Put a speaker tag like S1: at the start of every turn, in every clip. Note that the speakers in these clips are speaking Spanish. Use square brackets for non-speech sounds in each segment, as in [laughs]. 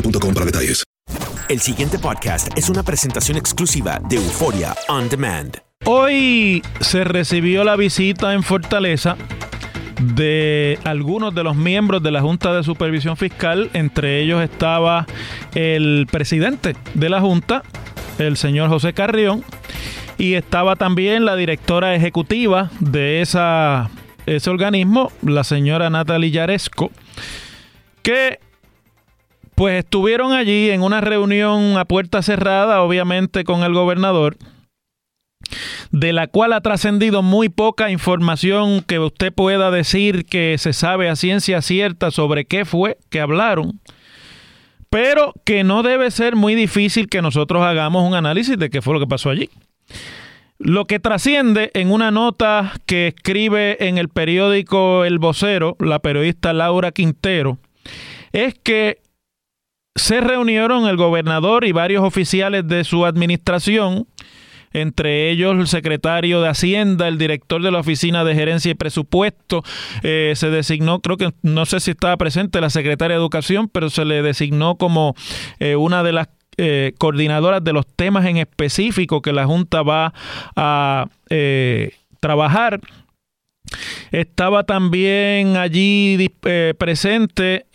S1: boostmobile.com para detalles.
S2: El siguiente podcast es una presentación exclusiva de Euforia On Demand.
S3: Hoy se recibió la visita en Fortaleza de algunos de los miembros de la Junta de Supervisión Fiscal, entre ellos estaba el presidente de la Junta, el señor José Carrión, y estaba también la directora ejecutiva de esa, ese organismo, la señora Natalie Yaresco, que pues estuvieron allí en una reunión a puerta cerrada, obviamente con el gobernador, de la cual ha trascendido muy poca información que usted pueda decir que se sabe a ciencia cierta sobre qué fue que hablaron, pero que no debe ser muy difícil que nosotros hagamos un análisis de qué fue lo que pasó allí. Lo que trasciende en una nota que escribe en el periódico El Vocero, la periodista Laura Quintero, es que se reunieron el gobernador y varios oficiales de su administración, entre ellos el secretario de Hacienda, el director de la Oficina de Gerencia y Presupuesto, eh, se designó, creo que no sé si estaba presente la secretaria de Educación, pero se le designó como eh, una de las eh, coordinadoras de los temas en específico que la Junta va a eh, trabajar. Estaba también allí eh, presente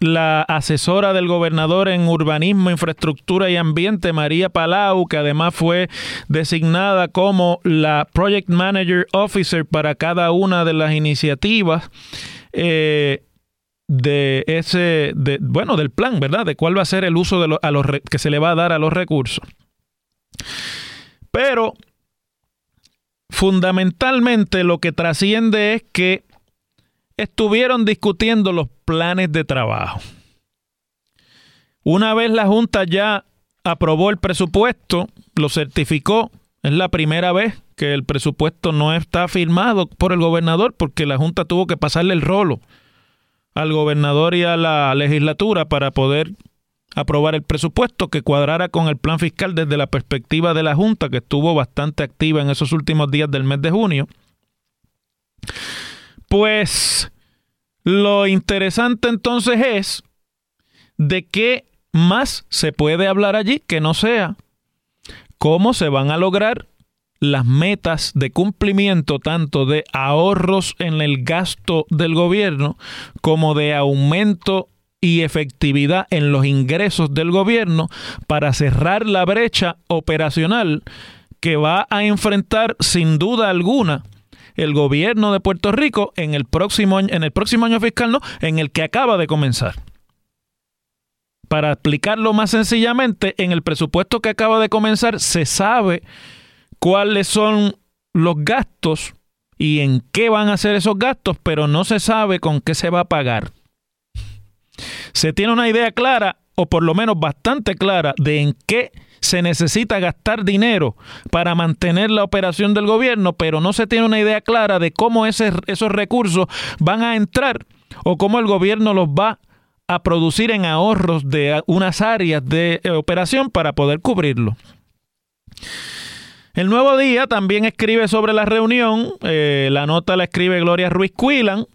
S3: la asesora del gobernador en urbanismo, infraestructura y ambiente, María Palau, que además fue designada como la Project Manager Officer para cada una de las iniciativas. Eh, de ese, bueno, del plan, ¿verdad? De cuál va a ser el uso de lo, a los que se le va a dar a los recursos. Pero fundamentalmente lo que trasciende es que estuvieron discutiendo los planes de trabajo. Una vez la Junta ya aprobó el presupuesto, lo certificó, es la primera vez que el presupuesto no está firmado por el gobernador porque la Junta tuvo que pasarle el rolo al gobernador y a la legislatura para poder aprobar el presupuesto que cuadrara con el plan fiscal desde la perspectiva de la Junta, que estuvo bastante activa en esos últimos días del mes de junio. Pues lo interesante entonces es de qué más se puede hablar allí que no sea cómo se van a lograr las metas de cumplimiento tanto de ahorros en el gasto del gobierno como de aumento y efectividad en los ingresos del gobierno para cerrar la brecha operacional que va a enfrentar sin duda alguna el gobierno de Puerto Rico en el próximo año, en el próximo año fiscal, no, en el que acaba de comenzar. Para explicarlo más sencillamente, en el presupuesto que acaba de comenzar se sabe cuáles son los gastos y en qué van a ser esos gastos, pero no se sabe con qué se va a pagar. se tiene una idea clara, o por lo menos bastante clara, de en qué se necesita gastar dinero para mantener la operación del gobierno, pero no se tiene una idea clara de cómo esos recursos van a entrar o cómo el gobierno los va a producir en ahorros de unas áreas de eh, operación para poder cubrirlo. El Nuevo Día también escribe sobre la reunión, eh, la nota la escribe Gloria Ruiz Cuilan,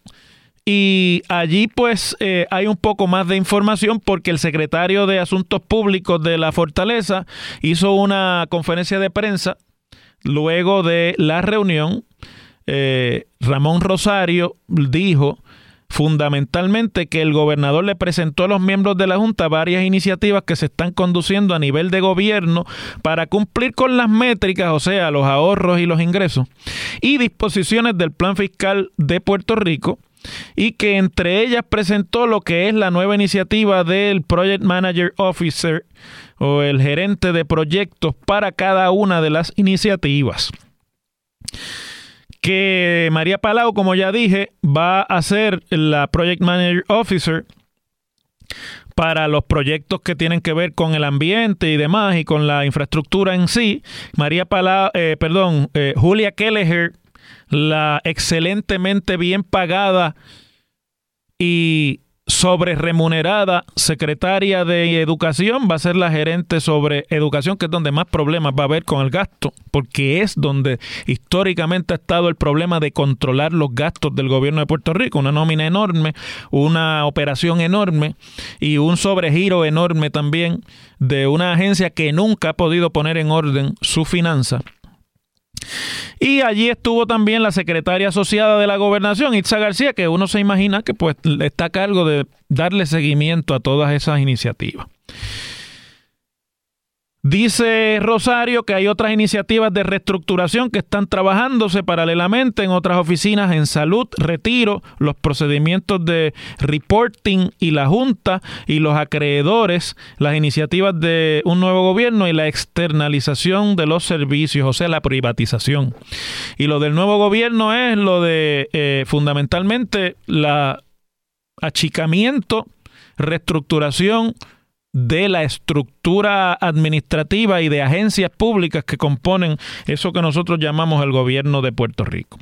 S3: y allí pues eh, hay un poco más de información porque el secretario de Asuntos Públicos de la Fortaleza hizo una conferencia de prensa luego de la reunión. Eh, Ramón Rosario dijo fundamentalmente que el gobernador le presentó a los miembros de la Junta varias iniciativas que se están conduciendo a nivel de gobierno para cumplir con las métricas, o sea, los ahorros y los ingresos, y disposiciones del plan fiscal de Puerto Rico, y que entre ellas presentó lo que es la nueva iniciativa del Project Manager Officer o el gerente de proyectos para cada una de las iniciativas. Que María Palau, como ya dije, va a ser la Project Manager Officer para los proyectos que tienen que ver con el ambiente y demás y con la infraestructura en sí. María Palau, eh, perdón, eh, Julia Kelleher la excelentemente bien pagada y sobre remunerada secretaria de educación va a ser la gerente sobre educación, que es donde más problemas va a haber con el gasto, porque es donde históricamente ha estado el problema de controlar los gastos del gobierno de Puerto Rico, una nómina enorme, una operación enorme y un sobregiro enorme también de una agencia que nunca ha podido poner en orden su finanza y allí estuvo también la secretaria asociada de la gobernación, Itza García, que uno se imagina que pues está a cargo de darle seguimiento a todas esas iniciativas. Dice Rosario que hay otras iniciativas de reestructuración que están trabajándose paralelamente en otras oficinas en salud, retiro, los procedimientos de reporting y la Junta y los acreedores, las iniciativas de un nuevo gobierno y la externalización de los servicios, o sea, la privatización. Y lo del nuevo gobierno es lo de eh, fundamentalmente la achicamiento, reestructuración, de la estructura administrativa y de agencias públicas que componen eso que nosotros llamamos el gobierno de Puerto Rico.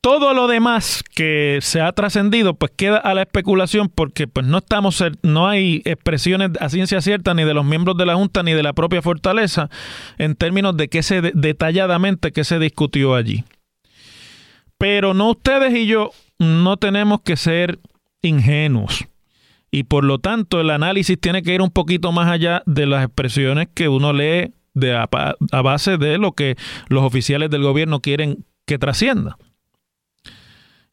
S3: Todo lo demás que se ha trascendido pues queda a la especulación porque pues no estamos no hay expresiones a ciencia cierta ni de los miembros de la junta ni de la propia fortaleza en términos de qué se detalladamente qué se discutió allí. Pero no ustedes y yo no tenemos que ser ingenuos y por lo tanto el análisis tiene que ir un poquito más allá de las expresiones que uno lee de a, base de lo que los oficiales del gobierno quieren que trascienda.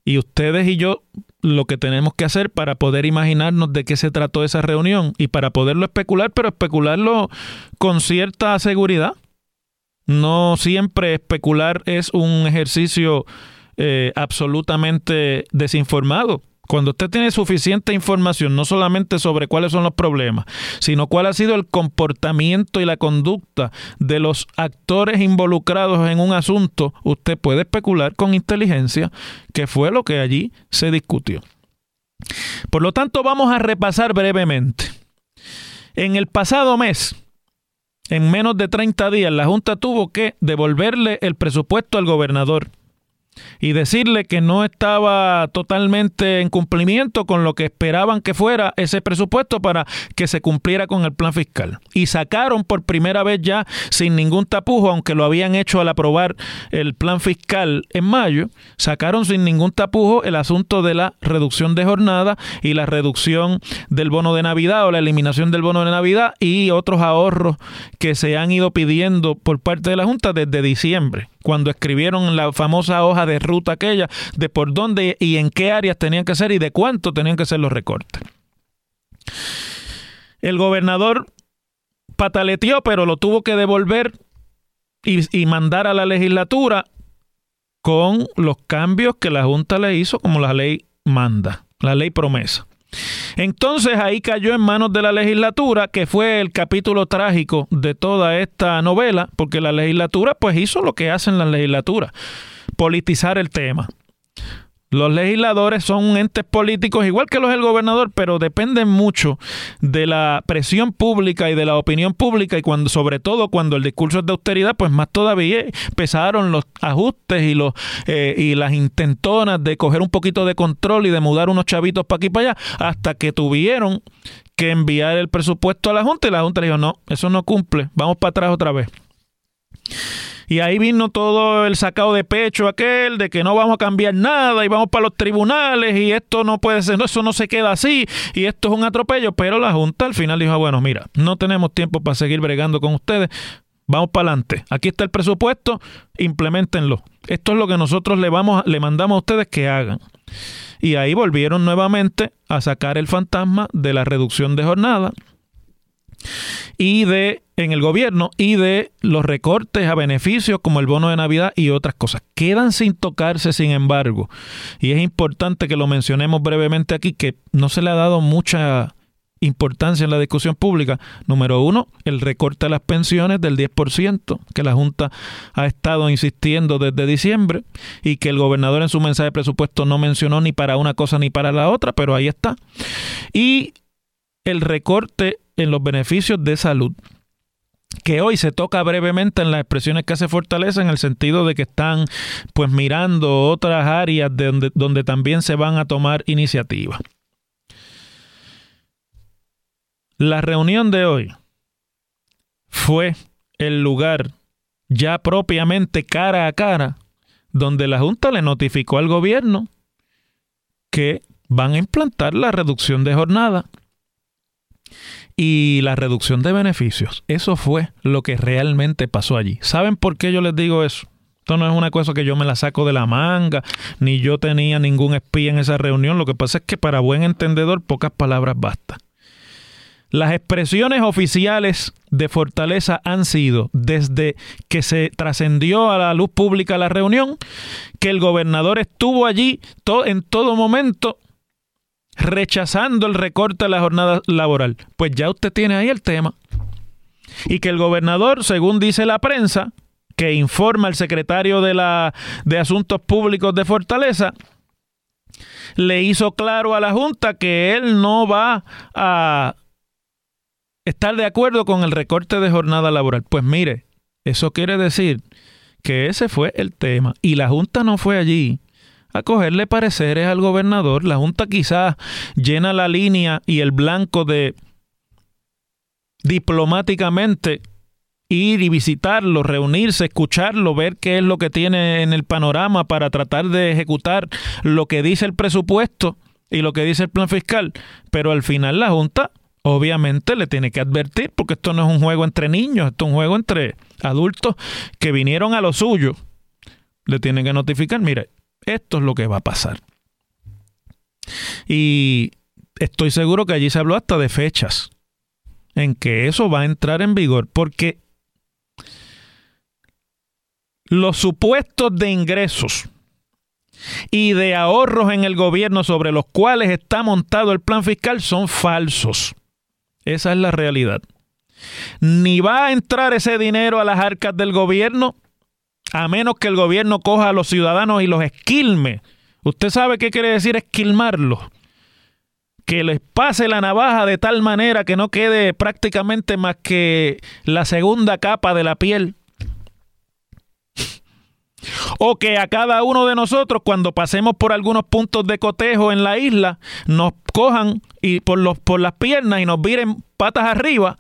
S3: Y ustedes y yo lo que tenemos que hacer para poder imaginarnos de qué se trató esa reunión y para poderlo especular, pero especularlo con cierta seguridad. No siempre especular es un ejercicio eh, absolutamente desinformado cuando usted tiene suficiente información, no solamente sobre cuáles son los problemas, sino cuál ha sido el comportamiento y la conducta de los actores involucrados en un asunto, usted puede especular con inteligencia que fue lo que allí se discutió. Por lo tanto, vamos a repasar brevemente. En el pasado mes, en menos de 30 días, la Junta tuvo que devolverle el presupuesto al gobernador y decirle que no estaba totalmente en cumplimiento con lo que esperaban que fuera ese presupuesto para que se cumpliera con el plan fiscal. Y sacaron por primera vez ya sin ningún tapujo, aunque lo habían hecho al aprobar el plan fiscal en mayo, sacaron sin ningún tapujo el asunto de la reducción de jornada y la reducción del bono de Navidad o la eliminación del bono de Navidad y otros ahorros que se han ido pidiendo por parte de la Junta desde diciembre cuando escribieron la famosa hoja de ruta aquella de por dónde y en qué áreas tenían que ser y de cuánto tenían que ser los recortes. El gobernador pataleteó, pero lo tuvo que devolver y, y mandar a la legislatura con los cambios que la Junta le hizo como la ley manda, la ley promesa. Entonces ahí cayó en manos de la legislatura, que fue el capítulo trágico de toda esta novela, porque la legislatura pues hizo lo que hacen las legislaturas, politizar el tema. Los legisladores son entes políticos igual que los del gobernador, pero dependen mucho de la presión pública y de la opinión pública y cuando sobre todo cuando el discurso es de austeridad, pues más todavía empezaron los ajustes y los eh, y las intentonas de coger un poquito de control y de mudar unos chavitos para aquí y para allá hasta que tuvieron que enviar el presupuesto a la Junta y la Junta le dijo, "No, eso no cumple, vamos para atrás otra vez." Y ahí vino todo el sacado de pecho aquel de que no vamos a cambiar nada y vamos para los tribunales y esto no puede ser, eso no se queda así y esto es un atropello. Pero la Junta al final dijo, bueno, mira, no tenemos tiempo para seguir bregando con ustedes, vamos para adelante. Aquí está el presupuesto, implementenlo. Esto es lo que nosotros le, vamos, le mandamos a ustedes que hagan. Y ahí volvieron nuevamente a sacar el fantasma de la reducción de jornada y de en el gobierno y de los recortes a beneficios como el bono de Navidad y otras cosas. Quedan sin tocarse, sin embargo, y es importante que lo mencionemos brevemente aquí, que no se le ha dado mucha importancia en la discusión pública. Número uno, el recorte a las pensiones del 10%, que la Junta ha estado insistiendo desde diciembre y que el gobernador en su mensaje de presupuesto no mencionó ni para una cosa ni para la otra, pero ahí está. Y el recorte en los beneficios de salud que hoy se toca brevemente en las expresiones que hace Fortaleza en el sentido de que están pues mirando otras áreas donde, donde también se van a tomar iniciativas. La reunión de hoy fue el lugar ya propiamente cara a cara donde la Junta le notificó al gobierno que van a implantar la reducción de jornada y la reducción de beneficios. Eso fue lo que realmente pasó allí. ¿Saben por qué yo les digo eso? Esto no es una cosa que yo me la saco de la manga, ni yo tenía ningún espía en esa reunión. Lo que pasa es que para buen entendedor pocas palabras basta. Las expresiones oficiales de Fortaleza han sido, desde que se trascendió a la luz pública la reunión, que el gobernador estuvo allí en todo momento rechazando el recorte de la jornada laboral. Pues ya usted tiene ahí el tema. Y que el gobernador, según dice la prensa, que informa el secretario de, la, de Asuntos Públicos de Fortaleza, le hizo claro a la Junta que él no va a estar de acuerdo con el recorte de jornada laboral. Pues mire, eso quiere decir que ese fue el tema. Y la Junta no fue allí a cogerle pareceres al gobernador. La Junta quizás llena la línea y el blanco de diplomáticamente ir y visitarlo, reunirse, escucharlo, ver qué es lo que tiene en el panorama para tratar de ejecutar lo que dice el presupuesto y lo que dice el plan fiscal. Pero al final la Junta obviamente le tiene que advertir, porque esto no es un juego entre niños, esto es un juego entre adultos que vinieron a lo suyo. Le tienen que notificar, mire, esto es lo que va a pasar. Y estoy seguro que allí se habló hasta de fechas en que eso va a entrar en vigor, porque los supuestos de ingresos y de ahorros en el gobierno sobre los cuales está montado el plan fiscal son falsos. Esa es la realidad. Ni va a entrar ese dinero a las arcas del gobierno, a menos que el gobierno coja a los ciudadanos y los esquilme. ¿Usted sabe qué quiere decir esquilmarlos? Que les pase la navaja de tal manera que no quede prácticamente más que la segunda capa de la piel. O que a cada uno de nosotros, cuando pasemos por algunos puntos de cotejo en la isla, nos cojan y por, los, por las piernas y nos viren patas arriba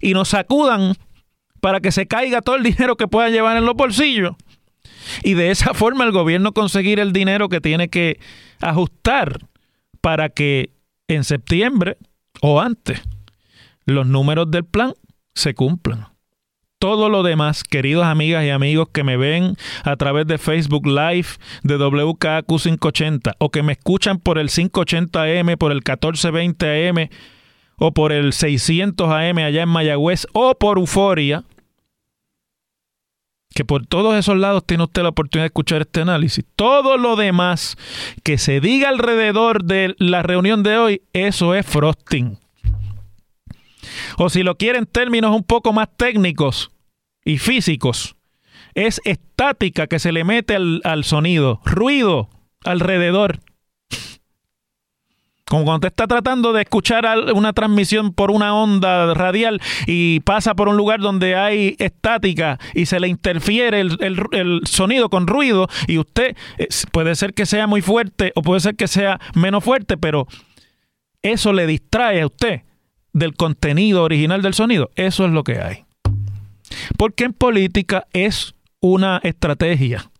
S3: y nos sacudan para que se caiga todo el dinero que puedan llevar en los bolsillos. Y de esa [laughs] forma el gobierno conseguir el dinero que tiene que ajustar para que en septiembre o antes los números del plan se cumplan. Todo lo demás, queridos amigas y amigos que me ven a través de Facebook Live de WKQ 580 o que me escuchan por el 580M, por el 1420AM o por el 600 AM allá en Mayagüez o por Euforia, que por todos esos lados tiene usted la oportunidad de escuchar este análisis. Todo lo demás que se diga alrededor de la reunión de hoy, eso es frosting. O si lo quieren términos un poco más técnicos y físicos, es estática que se le mete al, al sonido, ruido, alrededor. Como cuando usted está tratando de escuchar una transmisión por una onda radial y pasa por un lugar donde hay estática y se le interfiere el, el, sonido con ruido y usted puede ser que sea muy fuerte o puede ser que sea menos fuerte, pero eso le distrae a usted del contenido original del sonido. Eso es lo que hay. Porque en política es una estrategia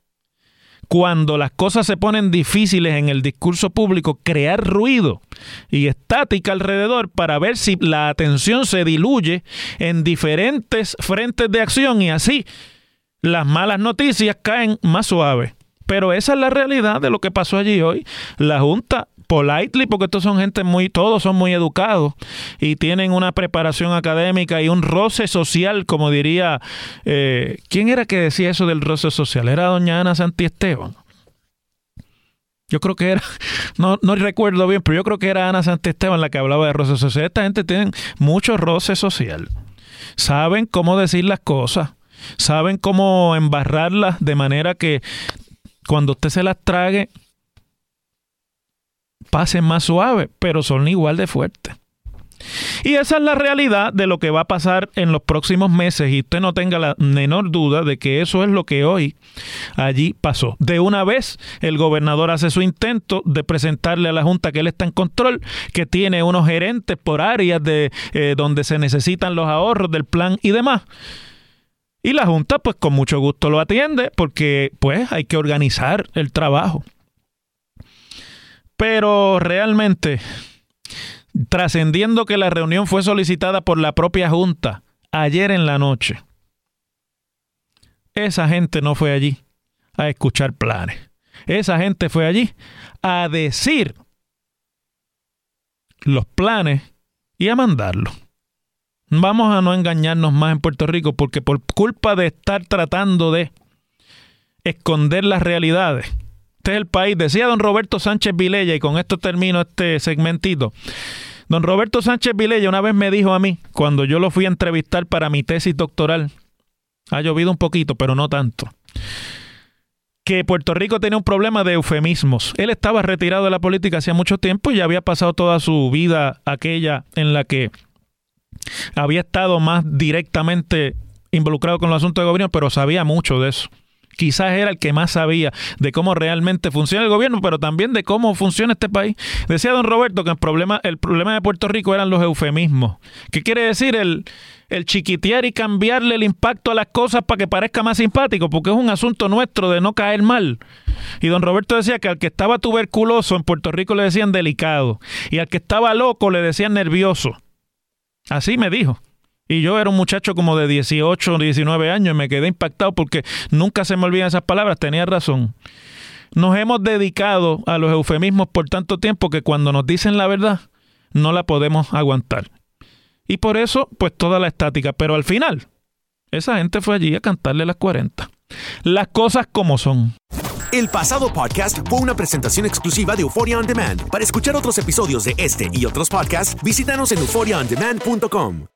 S3: cuando las cosas se ponen difíciles en el discurso público, crear ruido y estática alrededor para ver si la atención se diluye en diferentes frentes de acción y así las malas noticias caen más suaves. Pero esa es la realidad de lo que pasó allí hoy. La Junta politely, porque estos son gente muy, todos son muy educados y tienen una preparación académica y un roce social, como diría, eh, ¿quién era que decía eso del roce social? Era doña Ana Santiesteban. Yo creo que era, [laughs] no, no recuerdo bien, pero yo creo que era Ana Santiesteban la que hablaba de roce social. Esta gente tiene mucho roce social. Saben cómo decir las cosas. Saben cómo embarrarlas de manera que cuando usted se las trague, pasen más suave, pero son igual de fuertes. Y esa es la realidad de lo que va a pasar en los próximos meses y usted no tenga la menor duda de que eso es lo que hoy allí pasó. De una vez el gobernador hace su intento de presentarle a la Junta que él está en control, que tiene unos gerentes por áreas de eh, donde se necesitan los ahorros del plan y demás. Y la Junta pues con mucho gusto lo atiende porque pues hay que organizar el trabajo. Pero realmente, trascendiendo que la reunión fue solicitada por la propia Junta ayer en la noche, esa gente no fue allí a escuchar planes. Esa gente fue allí a decir los planes y a mandarlos. Vamos a no engañarnos más en Puerto Rico porque por culpa de estar tratando de esconder las realidades, este es el país. Decía don Roberto Sánchez Vilella, y con esto termino este segmentito. Don Roberto Sánchez Vilella una vez me dijo a mí, cuando yo lo fui a entrevistar para mi tesis doctoral, ha llovido un poquito, pero no tanto, que Puerto Rico tenía un problema de eufemismos. Él estaba retirado de la política hacía mucho tiempo y había pasado toda su vida aquella en la que había estado más directamente involucrado con los asuntos de gobierno, pero sabía mucho de eso quizás era el que más sabía de cómo realmente funciona el gobierno, pero también de cómo funciona este país. Decía don Roberto que el problema, el problema de Puerto Rico eran los eufemismos. ¿Qué quiere decir el, el chiquitear y cambiarle el impacto a las cosas para que parezca más simpático? Porque es un asunto nuestro de no caer mal. Y don Roberto decía que al que estaba tuberculoso en Puerto Rico le decían delicado y al que estaba loco le decían nervioso. Así me dijo. Y yo era un muchacho como de 18 o 19 años y me quedé impactado porque nunca se me olvidan esas palabras, tenía razón. Nos hemos dedicado a los eufemismos por tanto tiempo que cuando nos dicen la verdad no la podemos aguantar. Y por eso, pues toda la estática. Pero al final, esa gente fue allí a cantarle las 40. Las cosas como son.
S2: El pasado podcast fue una presentación exclusiva de Euphoria On Demand. Para escuchar otros episodios de este y otros podcasts, visítanos en euphoriaondemand.com.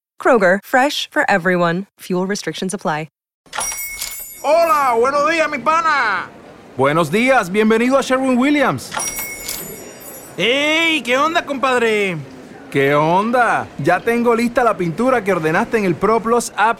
S4: Kroger, fresh for everyone. Fuel restrictions apply.
S5: Hola, buenos días, mi pana.
S6: Buenos días, bienvenido a Sherwin Williams.
S5: ¡Ey! ¿Qué onda, compadre? ¿Qué onda? Ya tengo lista la pintura que ordenaste en el ProPlus app.